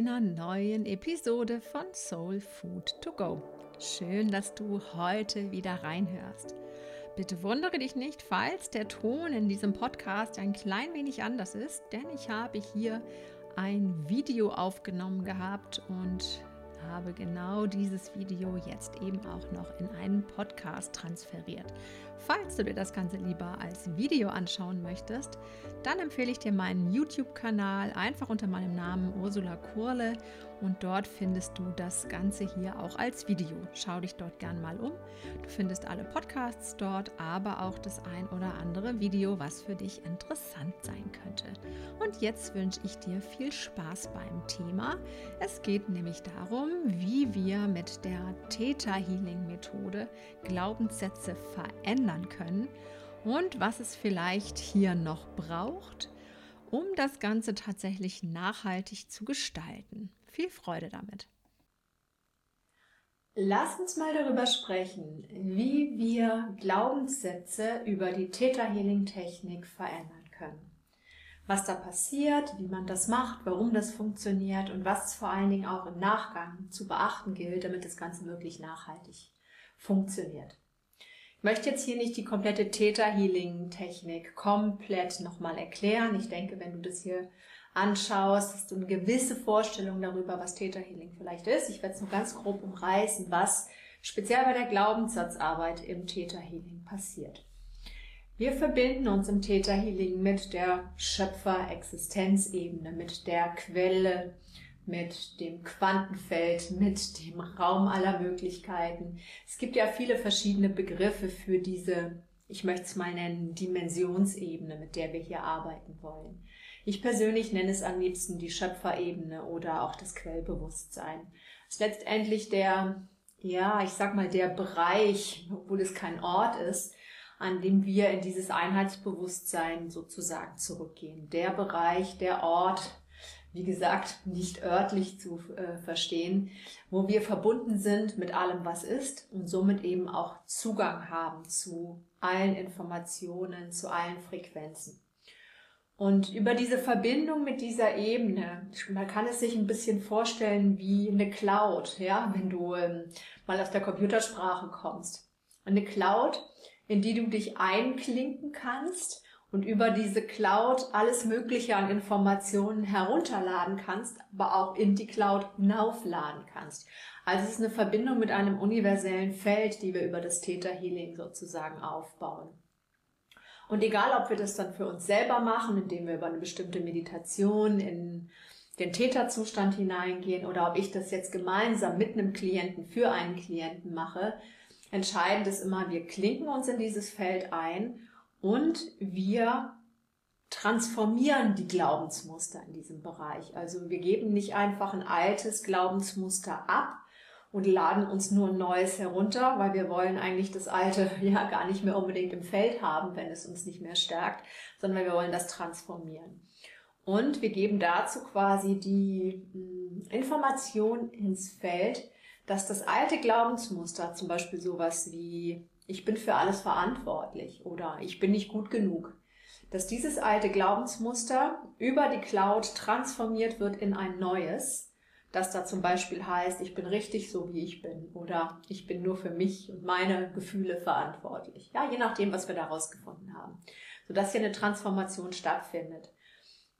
einer neuen Episode von Soul Food to Go. Schön, dass du heute wieder reinhörst. Bitte wundere dich nicht, falls der Ton in diesem Podcast ein klein wenig anders ist, denn ich habe hier ein Video aufgenommen gehabt und habe genau dieses Video jetzt eben auch noch in einen Podcast transferiert. Falls du dir das Ganze lieber als Video anschauen möchtest, dann empfehle ich dir meinen YouTube-Kanal einfach unter meinem Namen Ursula Kurle und dort findest du das Ganze hier auch als Video. Schau dich dort gern mal um. Du findest alle Podcasts dort, aber auch das ein oder andere Video, was für dich interessant sein könnte. Und jetzt wünsche ich dir viel Spaß beim Thema. Es geht nämlich darum, wie wir mit der Theta Healing Methode Glaubenssätze verändern können und was es vielleicht hier noch braucht, um das Ganze tatsächlich nachhaltig zu gestalten. Viel Freude damit. Lass uns mal darüber sprechen, wie wir Glaubenssätze über die Theta Healing Technik verändern können. Was da passiert, wie man das macht, warum das funktioniert und was vor allen Dingen auch im Nachgang zu beachten gilt, damit das Ganze wirklich nachhaltig funktioniert. Ich möchte jetzt hier nicht die komplette Theta Healing Technik komplett nochmal erklären. Ich denke, wenn du das hier anschaust, hast du eine gewisse Vorstellung darüber, was Theta Healing vielleicht ist. Ich werde es nur ganz grob umreißen, was speziell bei der Glaubenssatzarbeit im Theta Healing passiert. Wir verbinden uns im Theta Healing mit der Schöpfer-Existenzebene, mit der Quelle, mit dem Quantenfeld, mit dem Raum aller Möglichkeiten. Es gibt ja viele verschiedene Begriffe für diese, ich möchte es mal nennen, Dimensionsebene, mit der wir hier arbeiten wollen. Ich persönlich nenne es am liebsten die Schöpferebene oder auch das Quellbewusstsein. Es ist letztendlich der, ja, ich sag mal, der Bereich, obwohl es kein Ort ist, an dem wir in dieses Einheitsbewusstsein sozusagen zurückgehen. Der Bereich, der Ort, wie gesagt, nicht örtlich zu äh, verstehen, wo wir verbunden sind mit allem, was ist und somit eben auch Zugang haben zu allen Informationen, zu allen Frequenzen. Und über diese Verbindung mit dieser Ebene, man kann es sich ein bisschen vorstellen wie eine Cloud, ja, wenn du ähm, mal aus der Computersprache kommst. Eine Cloud, in die du dich einklinken kannst und über diese Cloud alles Mögliche an Informationen herunterladen kannst, aber auch in die Cloud hinaufladen kannst. Also es ist eine Verbindung mit einem universellen Feld, die wir über das Theta Healing sozusagen aufbauen. Und egal, ob wir das dann für uns selber machen, indem wir über eine bestimmte Meditation in den Täterzustand hineingehen oder ob ich das jetzt gemeinsam mit einem Klienten für einen Klienten mache, entscheidend ist immer, wir klinken uns in dieses Feld ein und wir transformieren die Glaubensmuster in diesem Bereich. Also wir geben nicht einfach ein altes Glaubensmuster ab und laden uns nur ein neues herunter, weil wir wollen eigentlich das alte ja gar nicht mehr unbedingt im Feld haben, wenn es uns nicht mehr stärkt, sondern wir wollen das transformieren. Und wir geben dazu quasi die hm, Information ins Feld, dass das alte Glaubensmuster, zum Beispiel sowas wie ich bin für alles verantwortlich oder ich bin nicht gut genug. Dass dieses alte Glaubensmuster über die Cloud transformiert wird in ein neues, das da zum Beispiel heißt, ich bin richtig so wie ich bin oder ich bin nur für mich und meine Gefühle verantwortlich. Ja, je nachdem, was wir da rausgefunden haben. Sodass hier eine Transformation stattfindet.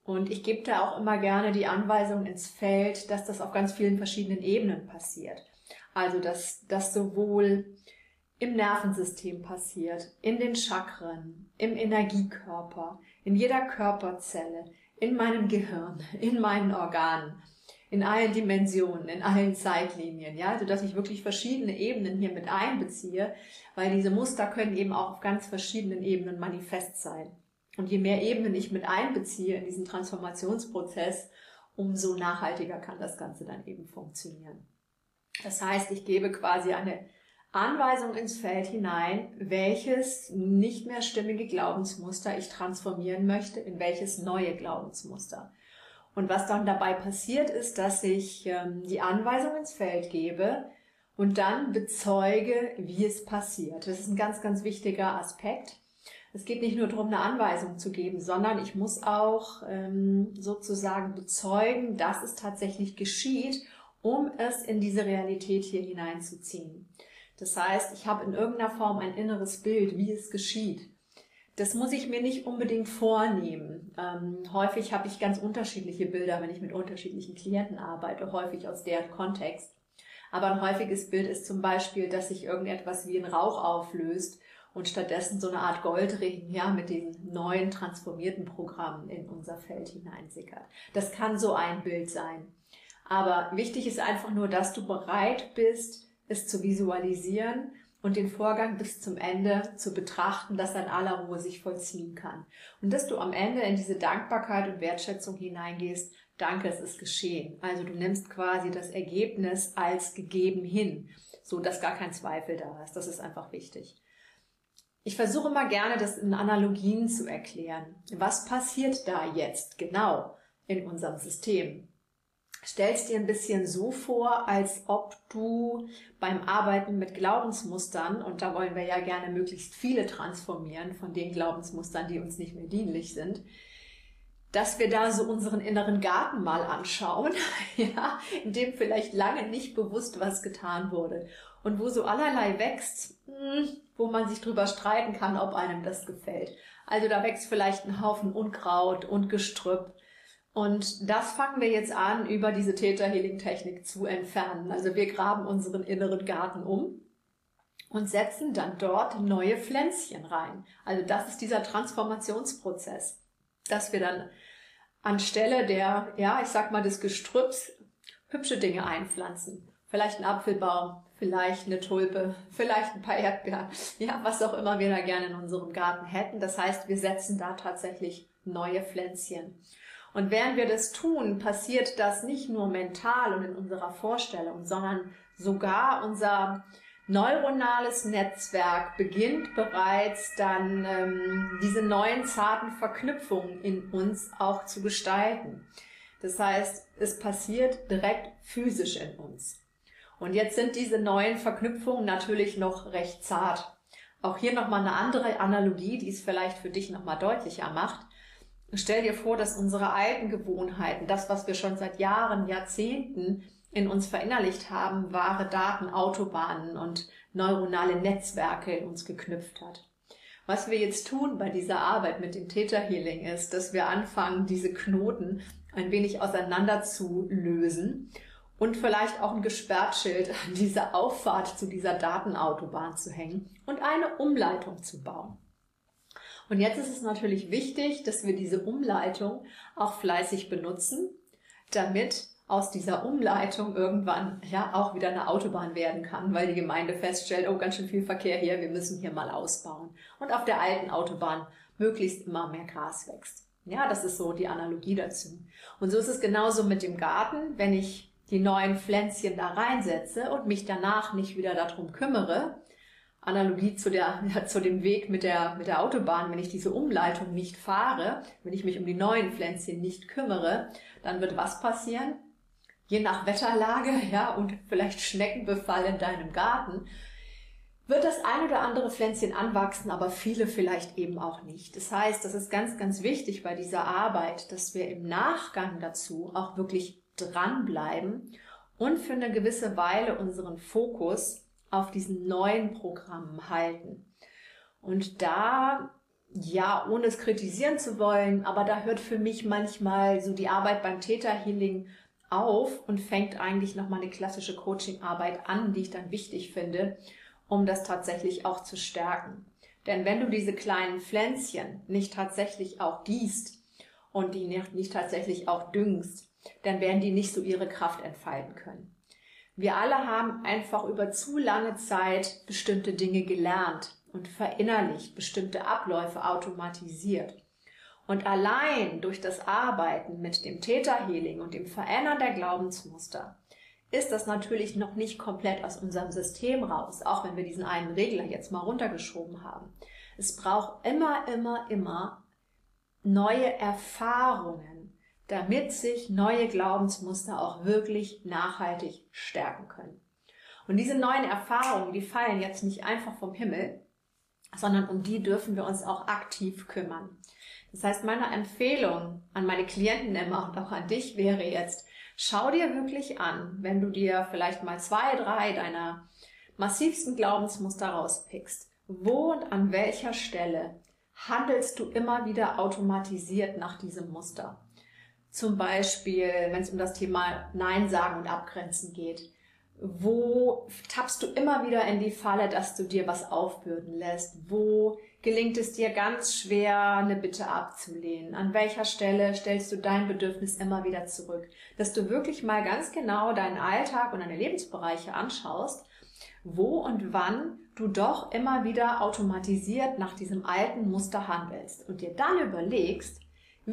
Und ich gebe da auch immer gerne die Anweisung ins Feld, dass das auf ganz vielen verschiedenen Ebenen passiert. Also, dass, dass sowohl im Nervensystem passiert, in den Chakren, im Energiekörper, in jeder Körperzelle, in meinem Gehirn, in meinen Organen, in allen Dimensionen, in allen Zeitlinien, ja, so dass ich wirklich verschiedene Ebenen hier mit einbeziehe, weil diese Muster können eben auch auf ganz verschiedenen Ebenen manifest sein. Und je mehr Ebenen ich mit einbeziehe in diesen Transformationsprozess, umso nachhaltiger kann das Ganze dann eben funktionieren. Das heißt, ich gebe quasi eine Anweisung ins Feld hinein, welches nicht mehr stimmige Glaubensmuster ich transformieren möchte, in welches neue Glaubensmuster. Und was dann dabei passiert ist, dass ich ähm, die Anweisung ins Feld gebe und dann bezeuge, wie es passiert. Das ist ein ganz, ganz wichtiger Aspekt. Es geht nicht nur darum, eine Anweisung zu geben, sondern ich muss auch ähm, sozusagen bezeugen, dass es tatsächlich geschieht, um es in diese Realität hier hineinzuziehen. Das heißt, ich habe in irgendeiner Form ein inneres Bild, wie es geschieht. Das muss ich mir nicht unbedingt vornehmen. Ähm, häufig habe ich ganz unterschiedliche Bilder, wenn ich mit unterschiedlichen Klienten arbeite, häufig aus deren Kontext. Aber ein häufiges Bild ist zum Beispiel, dass sich irgendetwas wie ein Rauch auflöst und stattdessen so eine Art Goldregen ja, mit diesen neuen transformierten Programmen in unser Feld hineinsickert. Das kann so ein Bild sein. Aber wichtig ist einfach nur, dass du bereit bist, es zu visualisieren und den Vorgang bis zum Ende zu betrachten, dass in aller Ruhe sich vollziehen kann. Und dass du am Ende in diese Dankbarkeit und Wertschätzung hineingehst, danke, es ist geschehen. Also du nimmst quasi das Ergebnis als gegeben hin, so dass gar kein Zweifel da ist. Das ist einfach wichtig. Ich versuche immer gerne, das in Analogien zu erklären. Was passiert da jetzt genau in unserem System? Stellst dir ein bisschen so vor, als ob du beim Arbeiten mit Glaubensmustern, und da wollen wir ja gerne möglichst viele transformieren von den Glaubensmustern, die uns nicht mehr dienlich sind, dass wir da so unseren inneren Garten mal anschauen, ja, in dem vielleicht lange nicht bewusst was getan wurde und wo so allerlei wächst, hm, wo man sich drüber streiten kann, ob einem das gefällt. Also da wächst vielleicht ein Haufen Unkraut und Gestrüpp. Und das fangen wir jetzt an, über diese Theta Healing Technik zu entfernen. Also wir graben unseren inneren Garten um und setzen dann dort neue Pflänzchen rein. Also das ist dieser Transformationsprozess, dass wir dann anstelle der, ja, ich sag mal, des Gestrüpps hübsche Dinge einpflanzen. Vielleicht ein Apfelbaum, vielleicht eine Tulpe, vielleicht ein paar Erdbeeren, ja, was auch immer wir da gerne in unserem Garten hätten. Das heißt, wir setzen da tatsächlich neue Pflänzchen. Und während wir das tun, passiert das nicht nur mental und in unserer Vorstellung, sondern sogar unser neuronales Netzwerk beginnt bereits dann ähm, diese neuen zarten Verknüpfungen in uns auch zu gestalten. Das heißt, es passiert direkt physisch in uns. Und jetzt sind diese neuen Verknüpfungen natürlich noch recht zart. Auch hier nochmal eine andere Analogie, die es vielleicht für dich nochmal deutlicher macht. Stell dir vor, dass unsere alten Gewohnheiten, das, was wir schon seit Jahren, Jahrzehnten in uns verinnerlicht haben, wahre Daten, Autobahnen und neuronale Netzwerke in uns geknüpft hat. Was wir jetzt tun bei dieser Arbeit mit dem Theta Healing ist, dass wir anfangen, diese Knoten ein wenig auseinander zu lösen und vielleicht auch ein Gesperrtschild an dieser Auffahrt zu dieser Datenautobahn zu hängen und eine Umleitung zu bauen. Und jetzt ist es natürlich wichtig, dass wir diese Umleitung auch fleißig benutzen, damit aus dieser Umleitung irgendwann ja auch wieder eine Autobahn werden kann, weil die Gemeinde feststellt, oh, ganz schön viel Verkehr hier, wir müssen hier mal ausbauen. Und auf der alten Autobahn möglichst immer mehr Gras wächst. Ja, das ist so die Analogie dazu. Und so ist es genauso mit dem Garten. Wenn ich die neuen Pflänzchen da reinsetze und mich danach nicht wieder darum kümmere, Analogie zu, der, zu dem Weg mit der, mit der Autobahn, wenn ich diese Umleitung nicht fahre, wenn ich mich um die neuen Pflänzchen nicht kümmere, dann wird was passieren? Je nach Wetterlage, ja, und vielleicht Schneckenbefall in deinem Garten, wird das ein oder andere Pflänzchen anwachsen, aber viele vielleicht eben auch nicht. Das heißt, das ist ganz, ganz wichtig bei dieser Arbeit, dass wir im Nachgang dazu auch wirklich dranbleiben und für eine gewisse Weile unseren Fokus auf diesen neuen Programmen halten. Und da, ja, ohne es kritisieren zu wollen, aber da hört für mich manchmal so die Arbeit beim Theta Healing auf und fängt eigentlich nochmal eine klassische Coaching-Arbeit an, die ich dann wichtig finde, um das tatsächlich auch zu stärken. Denn wenn du diese kleinen Pflänzchen nicht tatsächlich auch gießt und die nicht, nicht tatsächlich auch düngst, dann werden die nicht so ihre Kraft entfalten können. Wir alle haben einfach über zu lange Zeit bestimmte Dinge gelernt und verinnerlicht, bestimmte Abläufe automatisiert. Und allein durch das Arbeiten mit dem Täterhealing und dem Verändern der Glaubensmuster ist das natürlich noch nicht komplett aus unserem System raus, auch wenn wir diesen einen Regler jetzt mal runtergeschoben haben. Es braucht immer, immer, immer neue Erfahrungen, damit sich neue Glaubensmuster auch wirklich nachhaltig stärken können. Und diese neuen Erfahrungen, die fallen jetzt nicht einfach vom Himmel, sondern um die dürfen wir uns auch aktiv kümmern. Das heißt, meine Empfehlung an meine Klienten immer und auch an dich wäre jetzt, schau dir wirklich an, wenn du dir vielleicht mal zwei, drei deiner massivsten Glaubensmuster rauspickst, wo und an welcher Stelle handelst du immer wieder automatisiert nach diesem Muster. Zum Beispiel, wenn es um das Thema Nein sagen und abgrenzen geht. Wo tappst du immer wieder in die Falle, dass du dir was aufbürden lässt? Wo gelingt es dir ganz schwer, eine Bitte abzulehnen? An welcher Stelle stellst du dein Bedürfnis immer wieder zurück? Dass du wirklich mal ganz genau deinen Alltag und deine Lebensbereiche anschaust, wo und wann du doch immer wieder automatisiert nach diesem alten Muster handelst und dir dann überlegst,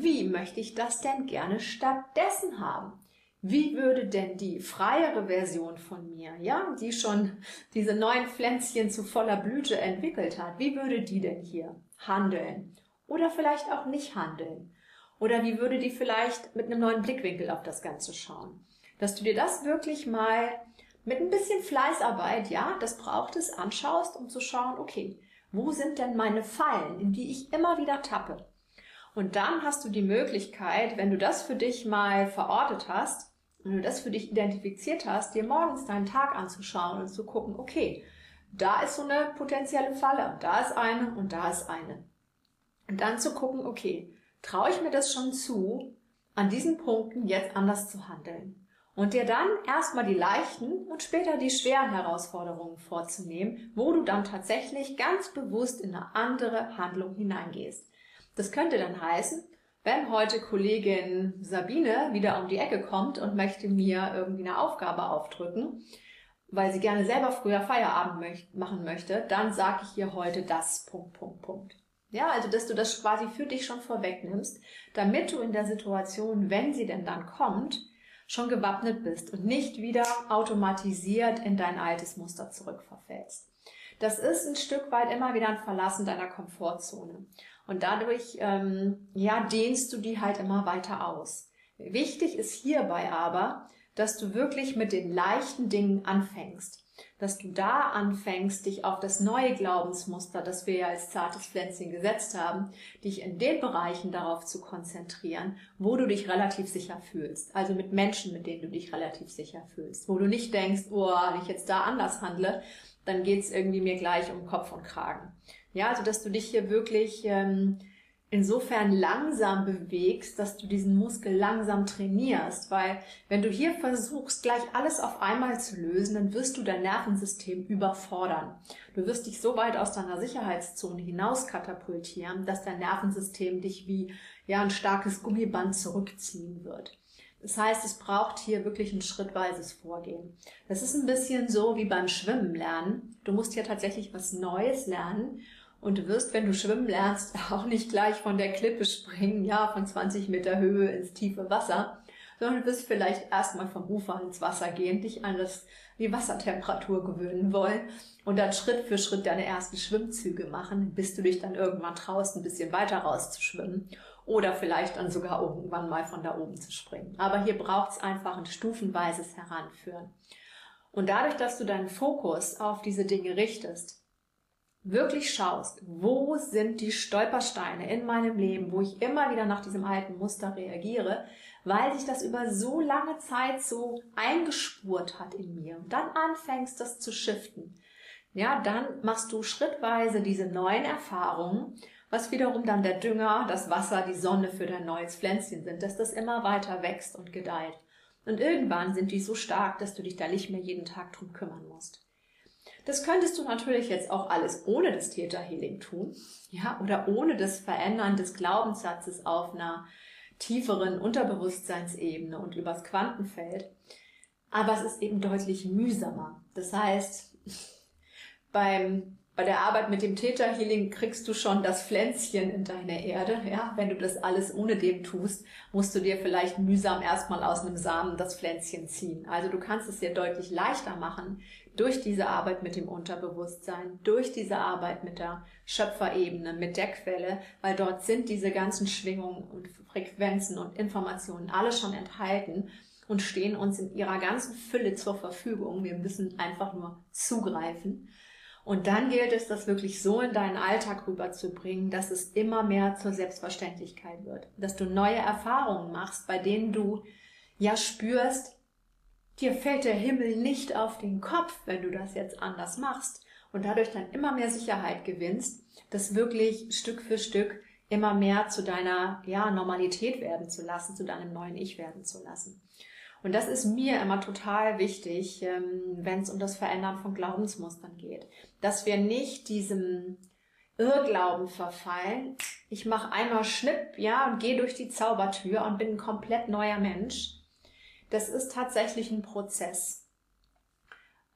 wie möchte ich das denn gerne stattdessen haben? Wie würde denn die freiere Version von mir, ja, die schon diese neuen Pflänzchen zu voller Blüte entwickelt hat, wie würde die denn hier handeln? Oder vielleicht auch nicht handeln? Oder wie würde die vielleicht mit einem neuen Blickwinkel auf das Ganze schauen? Dass du dir das wirklich mal mit ein bisschen Fleißarbeit, ja, das braucht es, anschaust, um zu schauen, okay, wo sind denn meine Fallen, in die ich immer wieder tappe? Und dann hast du die Möglichkeit, wenn du das für dich mal verortet hast, wenn du das für dich identifiziert hast, dir morgens deinen Tag anzuschauen und zu gucken, okay, da ist so eine potenzielle Falle, da ist eine und da ist eine. Und dann zu gucken, okay, traue ich mir das schon zu, an diesen Punkten jetzt anders zu handeln? Und dir dann erstmal die leichten und später die schweren Herausforderungen vorzunehmen, wo du dann tatsächlich ganz bewusst in eine andere Handlung hineingehst. Das könnte dann heißen, wenn heute Kollegin Sabine wieder um die Ecke kommt und möchte mir irgendwie eine Aufgabe aufdrücken, weil sie gerne selber früher Feierabend möcht machen möchte, dann sage ich ihr heute das, Punkt, Punkt, Punkt. Ja, also dass du das quasi für dich schon vorwegnimmst, damit du in der Situation, wenn sie denn dann kommt, schon gewappnet bist und nicht wieder automatisiert in dein altes Muster zurückverfällst. Das ist ein Stück weit immer wieder ein Verlassen deiner Komfortzone. Und dadurch, ähm, ja, dehnst du die halt immer weiter aus. Wichtig ist hierbei aber, dass du wirklich mit den leichten Dingen anfängst. Dass du da anfängst, dich auf das neue Glaubensmuster, das wir ja als zartes Pflänzchen gesetzt haben, dich in den Bereichen darauf zu konzentrieren, wo du dich relativ sicher fühlst. Also mit Menschen, mit denen du dich relativ sicher fühlst. Wo du nicht denkst, oh, wenn ich jetzt da anders handle, dann geht's irgendwie mir gleich um Kopf und Kragen. Ja, also dass du dich hier wirklich ähm, insofern langsam bewegst, dass du diesen Muskel langsam trainierst, weil wenn du hier versuchst, gleich alles auf einmal zu lösen, dann wirst du dein Nervensystem überfordern. Du wirst dich so weit aus deiner Sicherheitszone hinaus katapultieren, dass dein Nervensystem dich wie ja ein starkes Gummiband zurückziehen wird. Das heißt, es braucht hier wirklich ein schrittweises Vorgehen. Das ist ein bisschen so wie beim Schwimmen lernen. Du musst hier tatsächlich was Neues lernen und du wirst, wenn du schwimmen lernst, auch nicht gleich von der Klippe springen, ja, von 20 Meter Höhe ins tiefe Wasser, sondern du wirst vielleicht erstmal vom Ufer ins Wasser gehen, dich an das, die Wassertemperatur gewöhnen wollen und dann Schritt für Schritt deine ersten Schwimmzüge machen, bis du dich dann irgendwann traust, ein bisschen weiter rauszuschwimmen oder vielleicht dann sogar irgendwann mal von da oben zu springen. Aber hier braucht es einfach ein stufenweises Heranführen. Und dadurch, dass du deinen Fokus auf diese Dinge richtest, wirklich schaust, wo sind die Stolpersteine in meinem Leben, wo ich immer wieder nach diesem alten Muster reagiere, weil sich das über so lange Zeit so eingespurt hat in mir und dann anfängst, das zu shiften. Ja, dann machst du schrittweise diese neuen Erfahrungen, was wiederum dann der Dünger, das Wasser, die Sonne für dein neues Pflänzchen sind, dass das immer weiter wächst und gedeiht. Und irgendwann sind die so stark, dass du dich da nicht mehr jeden Tag drum kümmern musst. Das könntest du natürlich jetzt auch alles ohne das Täterhealing tun, ja, oder ohne das Verändern des Glaubenssatzes auf einer tieferen Unterbewusstseinsebene und übers Quantenfeld. Aber es ist eben deutlich mühsamer. Das heißt, beim, bei der Arbeit mit dem Täterhealing kriegst du schon das Pflänzchen in deine Erde. Ja, wenn du das alles ohne dem tust, musst du dir vielleicht mühsam erstmal aus einem Samen das Pflänzchen ziehen. Also du kannst es dir deutlich leichter machen, durch diese Arbeit mit dem Unterbewusstsein, durch diese Arbeit mit der Schöpferebene, mit der Quelle, weil dort sind diese ganzen Schwingungen und Frequenzen und Informationen alle schon enthalten und stehen uns in ihrer ganzen Fülle zur Verfügung. Wir müssen einfach nur zugreifen. Und dann gilt es, das wirklich so in deinen Alltag rüberzubringen, dass es immer mehr zur Selbstverständlichkeit wird. Dass du neue Erfahrungen machst, bei denen du ja spürst, dir fällt der Himmel nicht auf den Kopf, wenn du das jetzt anders machst. Und dadurch dann immer mehr Sicherheit gewinnst, das wirklich Stück für Stück immer mehr zu deiner ja, Normalität werden zu lassen, zu deinem neuen Ich werden zu lassen. Und das ist mir immer total wichtig, ähm, wenn es um das Verändern von Glaubensmustern geht. Dass wir nicht diesem Irrglauben verfallen. Ich mache einmal Schnipp, ja, und gehe durch die Zaubertür und bin ein komplett neuer Mensch. Das ist tatsächlich ein Prozess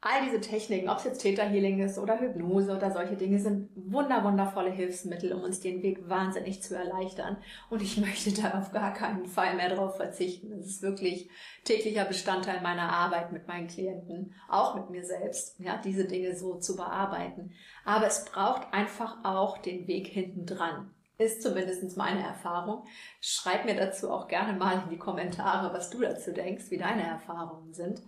all diese Techniken, ob es jetzt Theta Healing ist oder Hypnose oder solche Dinge, sind wunder, wundervolle Hilfsmittel, um uns den Weg wahnsinnig zu erleichtern. Und ich möchte da auf gar keinen Fall mehr drauf verzichten. Es ist wirklich täglicher Bestandteil meiner Arbeit mit meinen Klienten, auch mit mir selbst, ja, diese Dinge so zu bearbeiten. Aber es braucht einfach auch den Weg hinten dran. Ist zumindest meine Erfahrung. Schreib mir dazu auch gerne mal in die Kommentare, was du dazu denkst, wie deine Erfahrungen sind.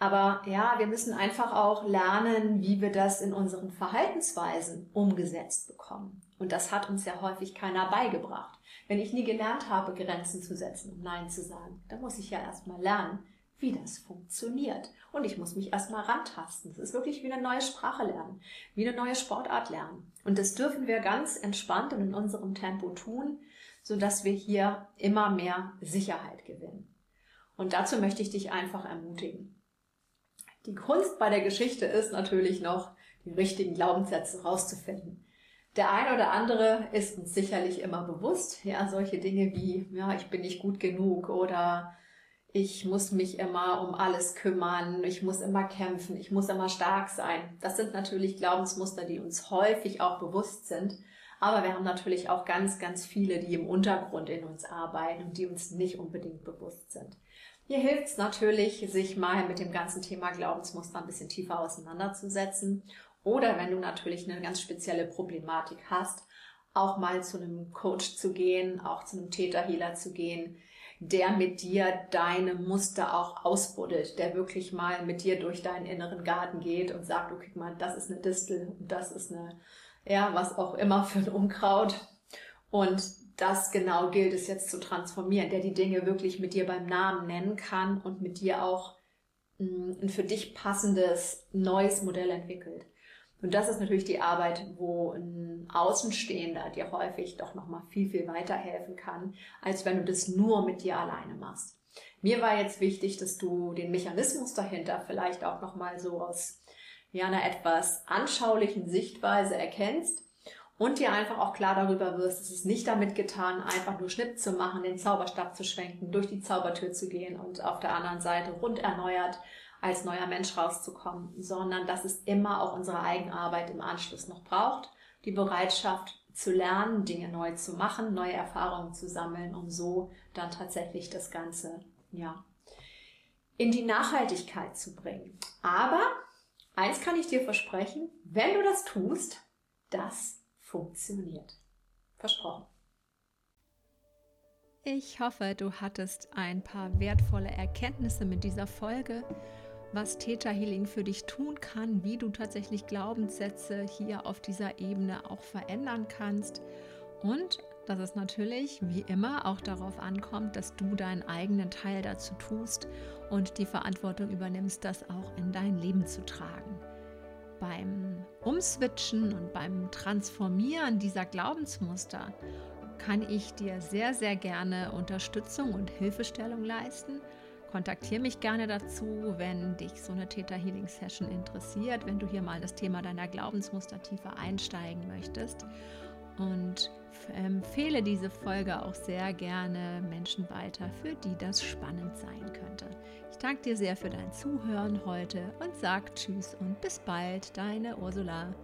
Aber ja, wir müssen einfach auch lernen, wie wir das in unseren Verhaltensweisen umgesetzt bekommen. Und das hat uns ja häufig keiner beigebracht. Wenn ich nie gelernt habe, Grenzen zu setzen und Nein zu sagen, dann muss ich ja erstmal lernen, wie das funktioniert. Und ich muss mich erstmal rantasten. Das ist wirklich wie eine neue Sprache lernen, wie eine neue Sportart lernen. Und das dürfen wir ganz entspannt und in unserem Tempo tun, sodass wir hier immer mehr Sicherheit gewinnen. Und dazu möchte ich dich einfach ermutigen. Die Kunst bei der Geschichte ist natürlich noch, die richtigen Glaubenssätze rauszufinden. Der eine oder andere ist uns sicherlich immer bewusst, ja, solche Dinge wie, ja, ich bin nicht gut genug oder ich muss mich immer um alles kümmern, ich muss immer kämpfen, ich muss immer stark sein. Das sind natürlich Glaubensmuster, die uns häufig auch bewusst sind. Aber wir haben natürlich auch ganz, ganz viele, die im Untergrund in uns arbeiten und die uns nicht unbedingt bewusst sind. Hier hilft es natürlich, sich mal mit dem ganzen Thema Glaubensmuster ein bisschen tiefer auseinanderzusetzen. Oder wenn du natürlich eine ganz spezielle Problematik hast, auch mal zu einem Coach zu gehen, auch zu einem Täterhealer zu gehen, der mit dir deine Muster auch ausbuddelt, der wirklich mal mit dir durch deinen inneren Garten geht und sagt, du guck mal, das ist eine Distel und das ist eine, ja, was auch immer für ein Unkraut. Und das genau gilt es jetzt zu transformieren, der die Dinge wirklich mit dir beim Namen nennen kann und mit dir auch mm, ein für dich passendes neues Modell entwickelt. Und das ist natürlich die Arbeit, wo ein Außenstehender dir häufig doch nochmal viel, viel weiterhelfen kann, als wenn du das nur mit dir alleine machst. Mir war jetzt wichtig, dass du den Mechanismus dahinter vielleicht auch nochmal so aus ja, einer etwas anschaulichen Sichtweise erkennst und dir einfach auch klar darüber wirst, es ist nicht damit getan, einfach nur Schnipp zu machen, den Zauberstab zu schwenken, durch die Zaubertür zu gehen und auf der anderen Seite rund erneuert als neuer Mensch rauszukommen, sondern dass es immer auch unsere Eigenarbeit im Anschluss noch braucht, die Bereitschaft zu lernen, Dinge neu zu machen, neue Erfahrungen zu sammeln, um so dann tatsächlich das Ganze, ja, in die Nachhaltigkeit zu bringen. Aber eins kann ich dir versprechen, wenn du das tust, das funktioniert. Versprochen. Ich hoffe, du hattest ein paar wertvolle Erkenntnisse mit dieser Folge, was Theta Healing für dich tun kann, wie du tatsächlich Glaubenssätze hier auf dieser Ebene auch verändern kannst und dass es natürlich wie immer auch darauf ankommt, dass du deinen eigenen Teil dazu tust und die Verantwortung übernimmst, das auch in dein Leben zu tragen beim Umswitchen und beim Transformieren dieser Glaubensmuster kann ich dir sehr, sehr gerne Unterstützung und Hilfestellung leisten. Kontaktiere mich gerne dazu, wenn dich so eine Theta Healing Session interessiert, wenn du hier mal das Thema deiner Glaubensmuster tiefer einsteigen möchtest. Und empfehle diese Folge auch sehr gerne Menschen weiter, für die das spannend sein könnte danke dir sehr für dein Zuhören heute und sag Tschüss und bis bald, deine Ursula.